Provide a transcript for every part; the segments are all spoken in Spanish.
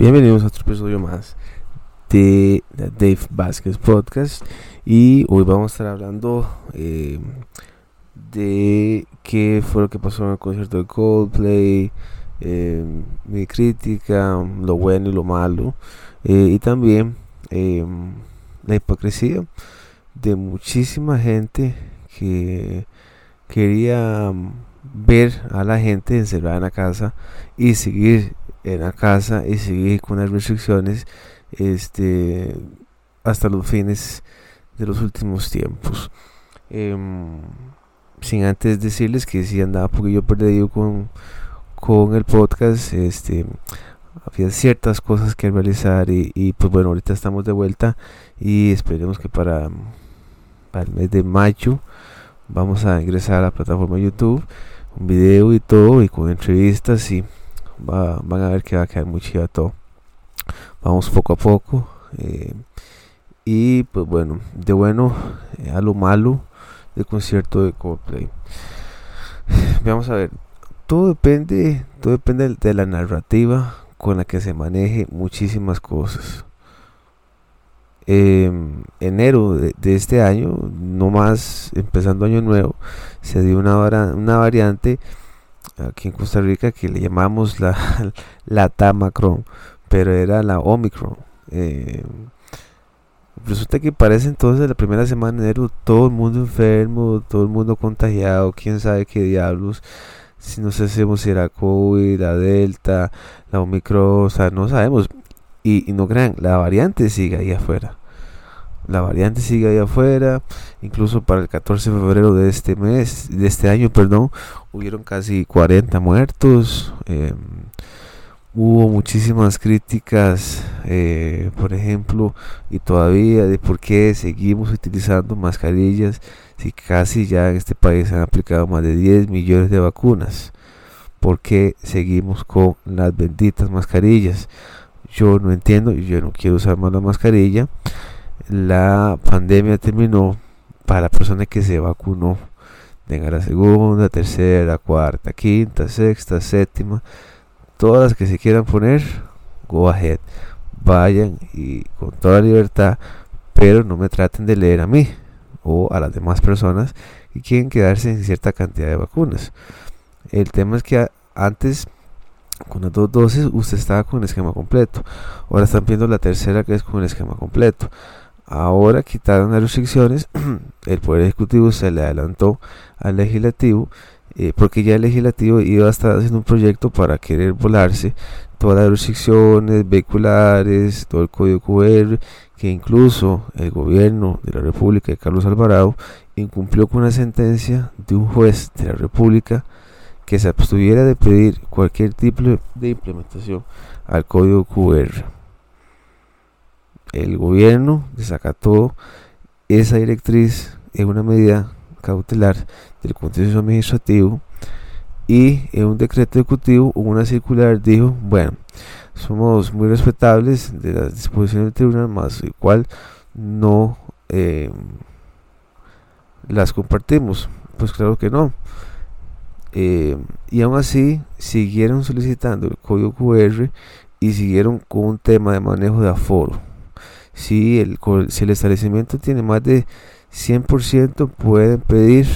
Bienvenidos a otro episodio más de Dave Vázquez Podcast. Y hoy vamos a estar hablando eh, de qué fue lo que pasó en el concierto de Coldplay, eh, mi crítica, lo bueno y lo malo eh, y también la hipocresía de muchísima gente que quería ver a la gente encerrada en la casa y seguir en la casa y seguir con las restricciones este hasta los fines de los últimos tiempos. Em, sin antes decirles que si andaba un poquillo perdido con, con el podcast este había ciertas cosas que realizar y, pues bueno ahorita estamos de vuelta y esperemos que para, para el mes de mayo vamos a ingresar a la plataforma YouTube un video y todo y con entrevistas y van a ver que va a quedar muy chido todo. Vamos poco a poco eh, y pues bueno de bueno eh, a lo malo del concierto de Coldplay. Vamos a ver todo depende todo depende de la narrativa con la que se maneje muchísimas cosas. Em, enero de, este año, no más empezando año nuevo, se dio una, una variante aquí en Costa Rica que le llamamos la, la Tamacron, pero era la Omicron. Eh, resulta que parece entonces la primera semana de enero todo el mundo enfermo, todo el mundo contagiado, quién sabe qué diablos. Si no sabemos si era COVID, la Delta, la Omicron, o sea, no sabemos. Y, y no crean, la variante sigue ahí afuera. La variante sigue ahí afuera. Incluso para el 14 de febrero de este mes, de este año, perdón, hubieron casi 40 muertos. Em, hubo muchísimas críticas, eh, por ejemplo, y todavía de por qué seguimos utilizando mascarillas si casi ya en este país han aplicado más de 10 millones de vacunas. ¿Por qué seguimos con las benditas mascarillas? Yo no entiendo y yo no quiero usar más la mascarilla la pandemia terminó para la persona que se vacunó. Tenga la segunda, tercera, cuarta, quinta, sexta, séptima, todas las que se quieran poner, go ahead. Vayan y con toda libertad, pero no me traten de leer a mí o a las demás personas que quieren quedarse en cierta cantidad de vacunas. El tema es que antes con las dos dosis usted estaba con el esquema completo. Ahora están viendo la tercera que es con el esquema completo. Ahora quitaron las restricciones, el Poder Ejecutivo se le adelantó al Legislativo, eh, porque ya el Legislativo iba a estar haciendo un proyecto para querer volarse todas las restricciones vehiculares, todo el código QR, que incluso el gobierno de la República de Carlos Alvarado incumplió con una sentencia de un juez de la República que se abstuviera de pedir cualquier tipo de implementación al código QR el gobierno desacató esa directriz en una medida cautelar del Consejo Administrativo y en un decreto ejecutivo una circular dijo, bueno, somos muy respetables de las disposiciones del tribunal, más el cual no eh, las compartimos. Pues claro que no. Eh, y aún así siguieron solicitando el código QR y siguieron con un tema de manejo de aforo si el, establecimiento tiene más de 100%, pueden pedir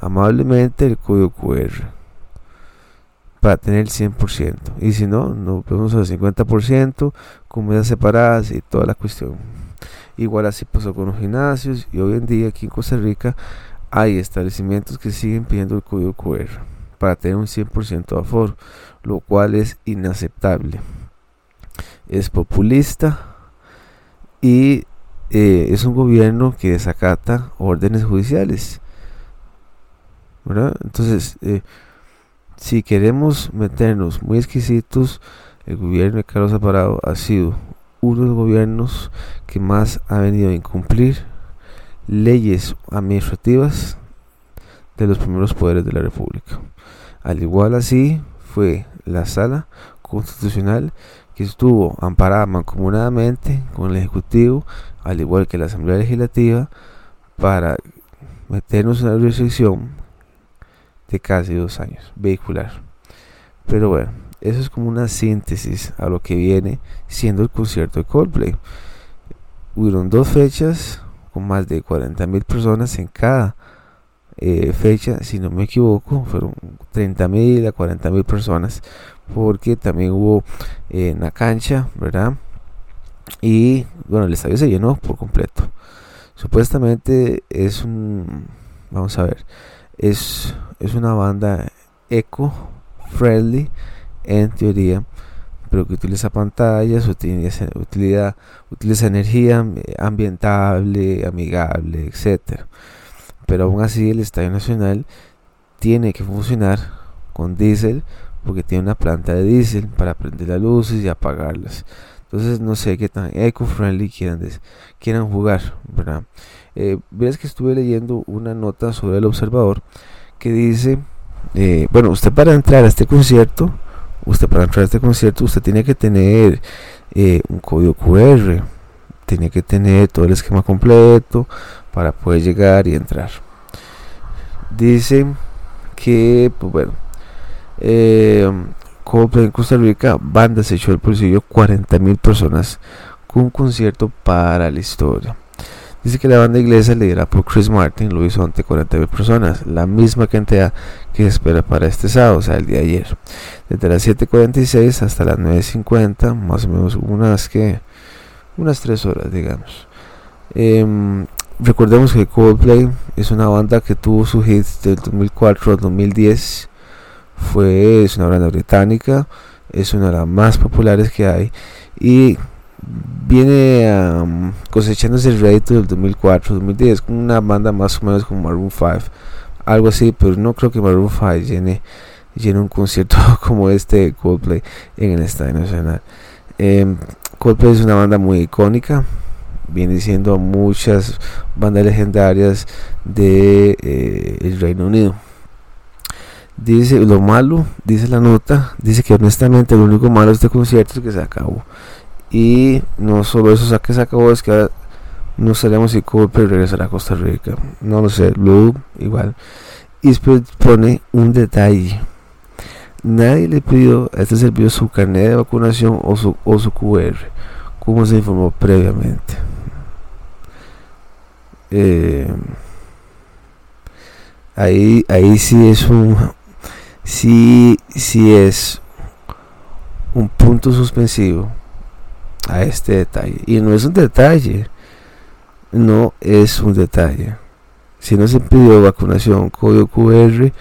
amablemente el código QR para tener el 100%. Y si no, nos vemos al 50%, comidas separadas y toda la cuestión. Igual así pasó con los gimnasios y hoy en día aquí en Costa Rica hay establecimientos que siguen pidiendo el código QR para tener un 100% de aforo, lo cual es inaceptable. Es populista y eh, es un gobierno que desacata órdenes judiciales. Entonces, eh, si queremos meternos muy exquisitos, el gobierno de Carlos Alvarado ha sido uno de los gobiernos que más ha venido a incumplir leyes administrativas de los primeros poderes de la República. Al igual así fue la sala constitucional que estuvo amparada mancomunadamente con el Ejecutivo, al igual que la Asamblea Legislativa, para meternos en una restricción de casi dos años vehicular. Pero bueno, eso es como una síntesis a lo que viene siendo el concierto de Coldplay. Hubieron dos fechas con más de 40 mil personas en cada eh, fecha, si no me equivoco, fueron 30 mil a 40 mil personas, porque también hubo eh, en la cancha, ¿verdad? Y bueno, el estadio se llenó por completo. Supuestamente es un, vamos a ver, es, es una banda eco-friendly en teoría, pero que utiliza pantallas, utiliza, utiliza, utiliza energía ambientable, amigable, etcétera. Pero aún así el Estadio Nacional tiene que funcionar con diésel porque tiene una planta de diésel para prender las luces y apagarlas. Entonces no sé qué tan eco-friendly quieran, quieran jugar, ¿verdad? Eh, ves que estuve leyendo una nota sobre el observador que dice, eh, bueno, usted para entrar a este concierto, usted para entrar a este concierto, usted tiene que tener eh, un código QR, tiene que tener todo el esquema completo para poder llegar y entrar. Dice que, pues bueno, eh, en Costa Rica, banda se echó el bolsillo 40 mil personas con un concierto para la historia. Dice que la banda inglesa liderada por Chris Martin lo hizo ante 40.000 personas, la misma cantidad que espera para este sábado, o sea, el día de ayer. Desde las 7.46 hasta las 9.50, más o menos unas que unas 3 horas, digamos. Em, recordemos que Coldplay es una banda que tuvo su hits del 2004 al 2010. Fue, es una banda británica, es una de las más populares que hay y viene cosechándose el rédito del 2004-2010 con una banda más o menos como Maroon 5 algo así pero no creo que Maroon 5 llene, llene un concierto como este de Coldplay en el Estadio Nacional. Em, Coldplay es una banda muy icónica viene siendo muchas bandas legendarias de eh, Reino Unido dice lo malo dice la nota dice que honestamente lo único malo de este concierto es que se acabó y no solo eso, que se acabó, es que no sabemos y Cooper regresará a Costa Rica. No lo sé, luego igual. Y después pone un detalle. Nadie le pidió a este servicio su carnet de vacunación o su, o su QR, como se informó previamente. Eh, ahí, ahí sí es un, sí, sí es un punto suspensivo a este detalle. Y no es un detalle, no es un detalle. Si no se pidió vacunación código QR,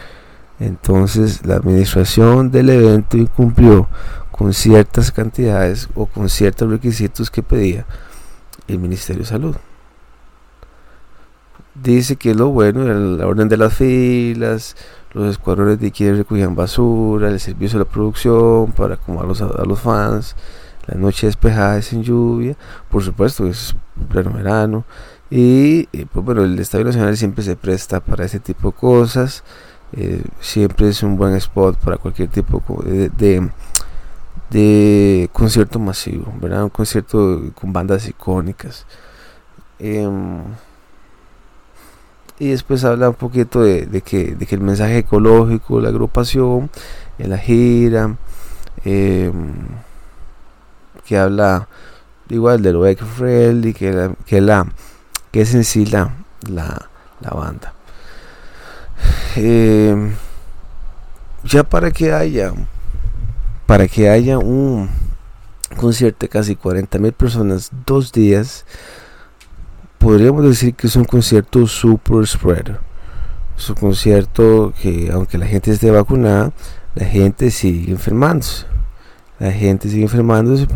entonces la administración del evento incumplió con ciertas cantidades o con ciertos requisitos que pedía el Ministerio de Salud. Dice que lo bueno era la orden de las filas, los escuadrones de quienes recogían basura, el servicio de la producción para acomodar a los fans, la noche despejada es en lluvia, por supuesto es pleno verano y, pues bueno, el Estadio Nacional siempre se presta para ese tipo de cosas, eh, siempre es un buen spot para cualquier tipo de, de, concierto masivo, ¿verdad? Un concierto con bandas icónicas. Em, y después habla un poquito de, que, de que el mensaje ecológico, la agrupación, la gira, eh, que habla igual de lo eco-friendly, que, la, que, la, que es en sí la, la, banda. Eh, ya para que haya para que haya un concierto de casi 40 mil personas dos días podríamos decir que es un concierto super spreader es un concierto que aunque la gente esté vacunada la gente sigue enfermándose. La gente sigue enfermándose,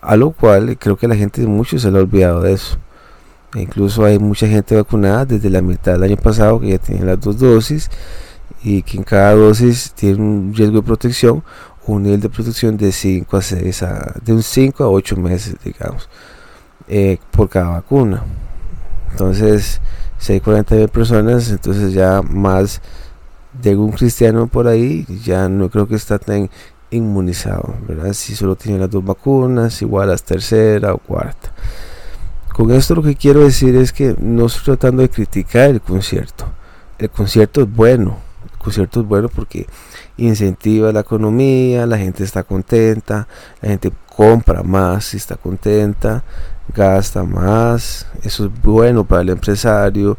a lo cual creo que la gente mucho se le ha olvidado de eso. E incluso hay mucha gente vacunada desde la mitad del año pasado que ya tiene las dos dosis y que en cada dosis tiene un riesgo de protección un nivel de protección de 5 a 6 a, de un 5 a 8 meses digamos eh, por cada vacuna entonces si hay 40 personas entonces ya más de algún cristiano por ahí ya no creo que está tan inmunizado, ¿verdad? Si solo tiene las dos vacunas, igual a tercera o cuarta. Con esto lo que quiero decir es que no estoy tratando de criticar el concierto. El concierto es bueno, el concierto es bueno porque incentiva la economía, la gente está contenta, la gente compra más si está contenta, gasta más, eso es bueno para el empresario,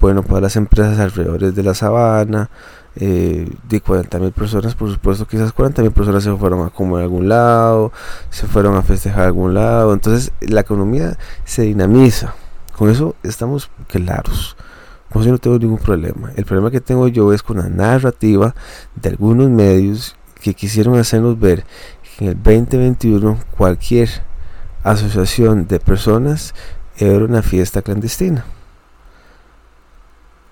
bueno para las empresas alrededor de la sabana, eh, de 40 mil personas, por supuesto que esas 40 mil personas se fueron a comer a algún lado, se fueron a festejar a algún lado, entonces la economía se dinamiza, con eso estamos claros. Con eso no tengo ningún problema. El problema que tengo yo es con la narrativa de algunos medios que quisieron hacernos ver que en el 2021 cualquier asociación de personas era una fiesta clandestina.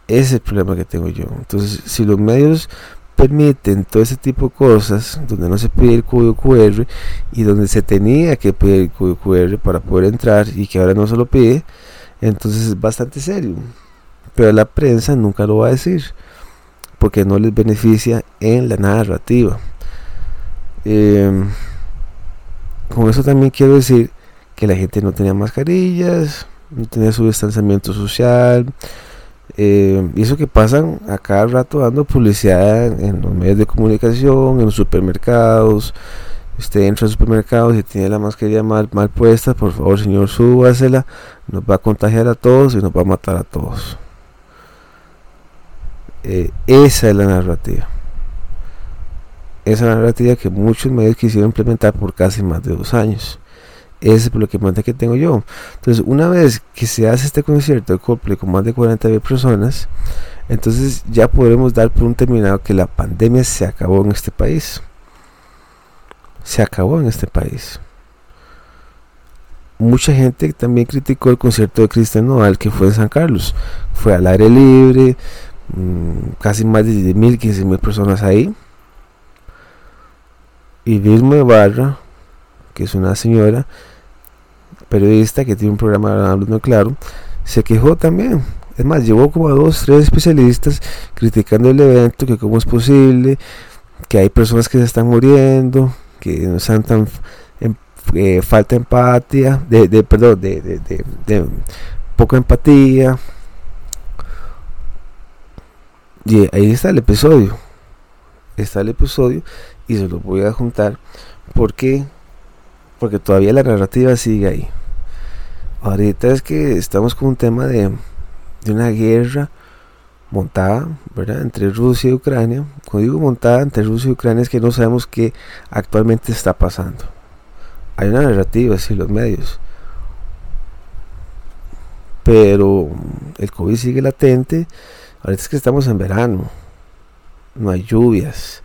Ese es el problema que tengo yo. Entonces, si los medios permiten todo ese tipo de cosas, donde no se pide el código QR y donde se tenía que pedir el código QR para poder entrar y que ahora no se lo pide, entonces es bastante serio. Pero la prensa nunca lo va a decir, porque no les beneficia en la narrativa. Em, con eso también quiero decir que la gente no tenía mascarillas, no tenía su distanciamiento social, eh, y eso que pasan a cada rato dando publicidad en, los medios de comunicación, en los supermercados. Usted entra al supermercado y tiene la mascarilla mal, mal puesta, por favor señor, súbasela, nos va a contagiar a todos y nos va a matar a todos. Eh, esa es la narrativa. Esa narrativa que muchos medios quisieron implementar por casi más de dos años. Es el problema que tengo yo. Entonces, una vez que se hace este concierto de Coldplay con más de 40 mil personas, entonces ya podremos dar por un terminado que la pandemia se acabó en este país. Se acabó en este país. Mucha gente también criticó el concierto de Cristian Nodal que fue en San Carlos. Fue al aire libre, mm, casi más de 10 mil, 15 mil personas ahí. Y Vilma Barra que es una señora periodista que tiene un programa hablando claro, se quejó también. Es más, llevó como a dos, tres especialistas criticando el evento, que cómo es posible, que hay personas que se están muriendo, que no están tan eh, falta empatía, de, de perdón, de, de, de, poca empatía. Y ahí está el episodio. Está el episodio y se lo voy a juntar porque porque todavía la narrativa sigue ahí. Ahorita es que estamos con un tema de, de una guerra montada ¿verdad? entre Rusia y Ucrania. Cuando digo montada entre Rusia y Ucrania es que no sabemos qué actualmente está pasando. Hay una narrativa, sí, los medios. Pero el COVID sigue latente. Ahorita es que estamos en verano. No hay lluvias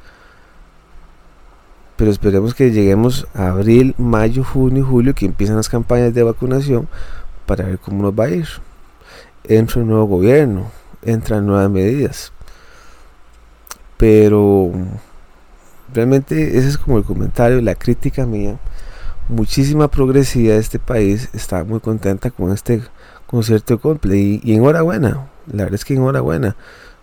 pero esperemos que lleguemos a abril, mayo, junio, julio, que empiezan las campañas de vacunación para ver cómo nos va a ir. Entra un nuevo gobierno, entran nuevas medidas. Pero realmente ese es como el comentario, la crítica mía. Muchísima progresividad de este país está muy contenta con este concierto de y, y enhorabuena, la verdad es que enhorabuena.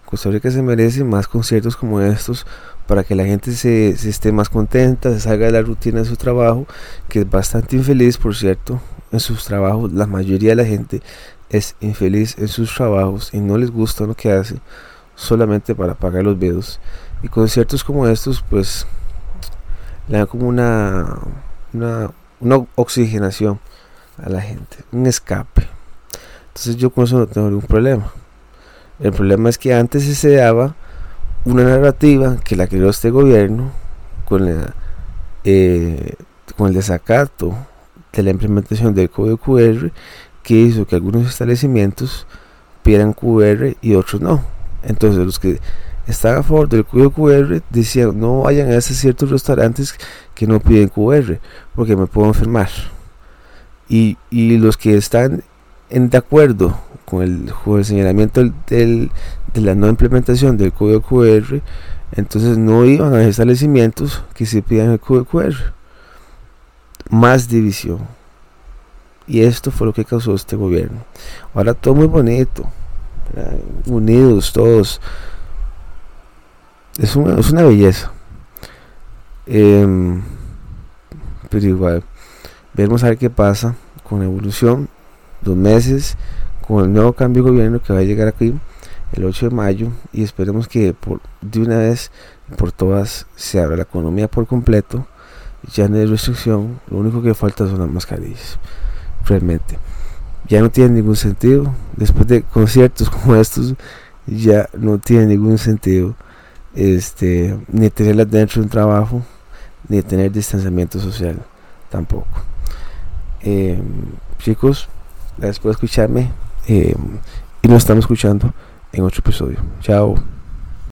Costa Rica se merece más conciertos como estos para que la gente se, esté más contenta, se salga de la rutina de su trabajo, que es bastante infeliz, por cierto, en sus trabajos. La mayoría de la gente es infeliz en sus trabajos y no les gusta lo que hace solamente para pagar los videos. Y conciertos como estos, pues, le dan como una, una oxigenación a la gente, un escape. Entonces yo con eso no tengo ningún problema. El problema es que antes se daba una narrativa que la creó este gobierno con, eh, el desacato de la implementación del código QR que hizo que algunos establecimientos pidieran QR y otros no. Entonces los que están a favor del código QR decían no vayan a esos ciertos restaurantes que no piden QR porque me puedo enfermar. Y, y los que están en de acuerdo con el, señalamiento del, de la no implementación del código QR, entonces no iban a establecimientos que se pidan el código QR. Más división. Y esto fue lo que causó este gobierno. Ahora todo muy bonito. Unidos todos. Es una, es una belleza. Em, pero igual, veremos a ver qué pasa con la evolución. Dos meses con el nuevo cambio de gobierno que va a llegar aquí el 8 de mayo y esperemos que por, de una vez por todas se abra la economía por completo. Ya no hay restricción, lo único que falta son las mascarillas. Realmente. Ya no tiene ningún sentido. Después de conciertos como estos, ya no tiene ningún sentido este, ni tenerlas dentro de un trabajo, ni tener distanciamiento social tampoco. Em, chicos, gracias por escucharme em, y nos estamos escuchando en otro episodio. Chao.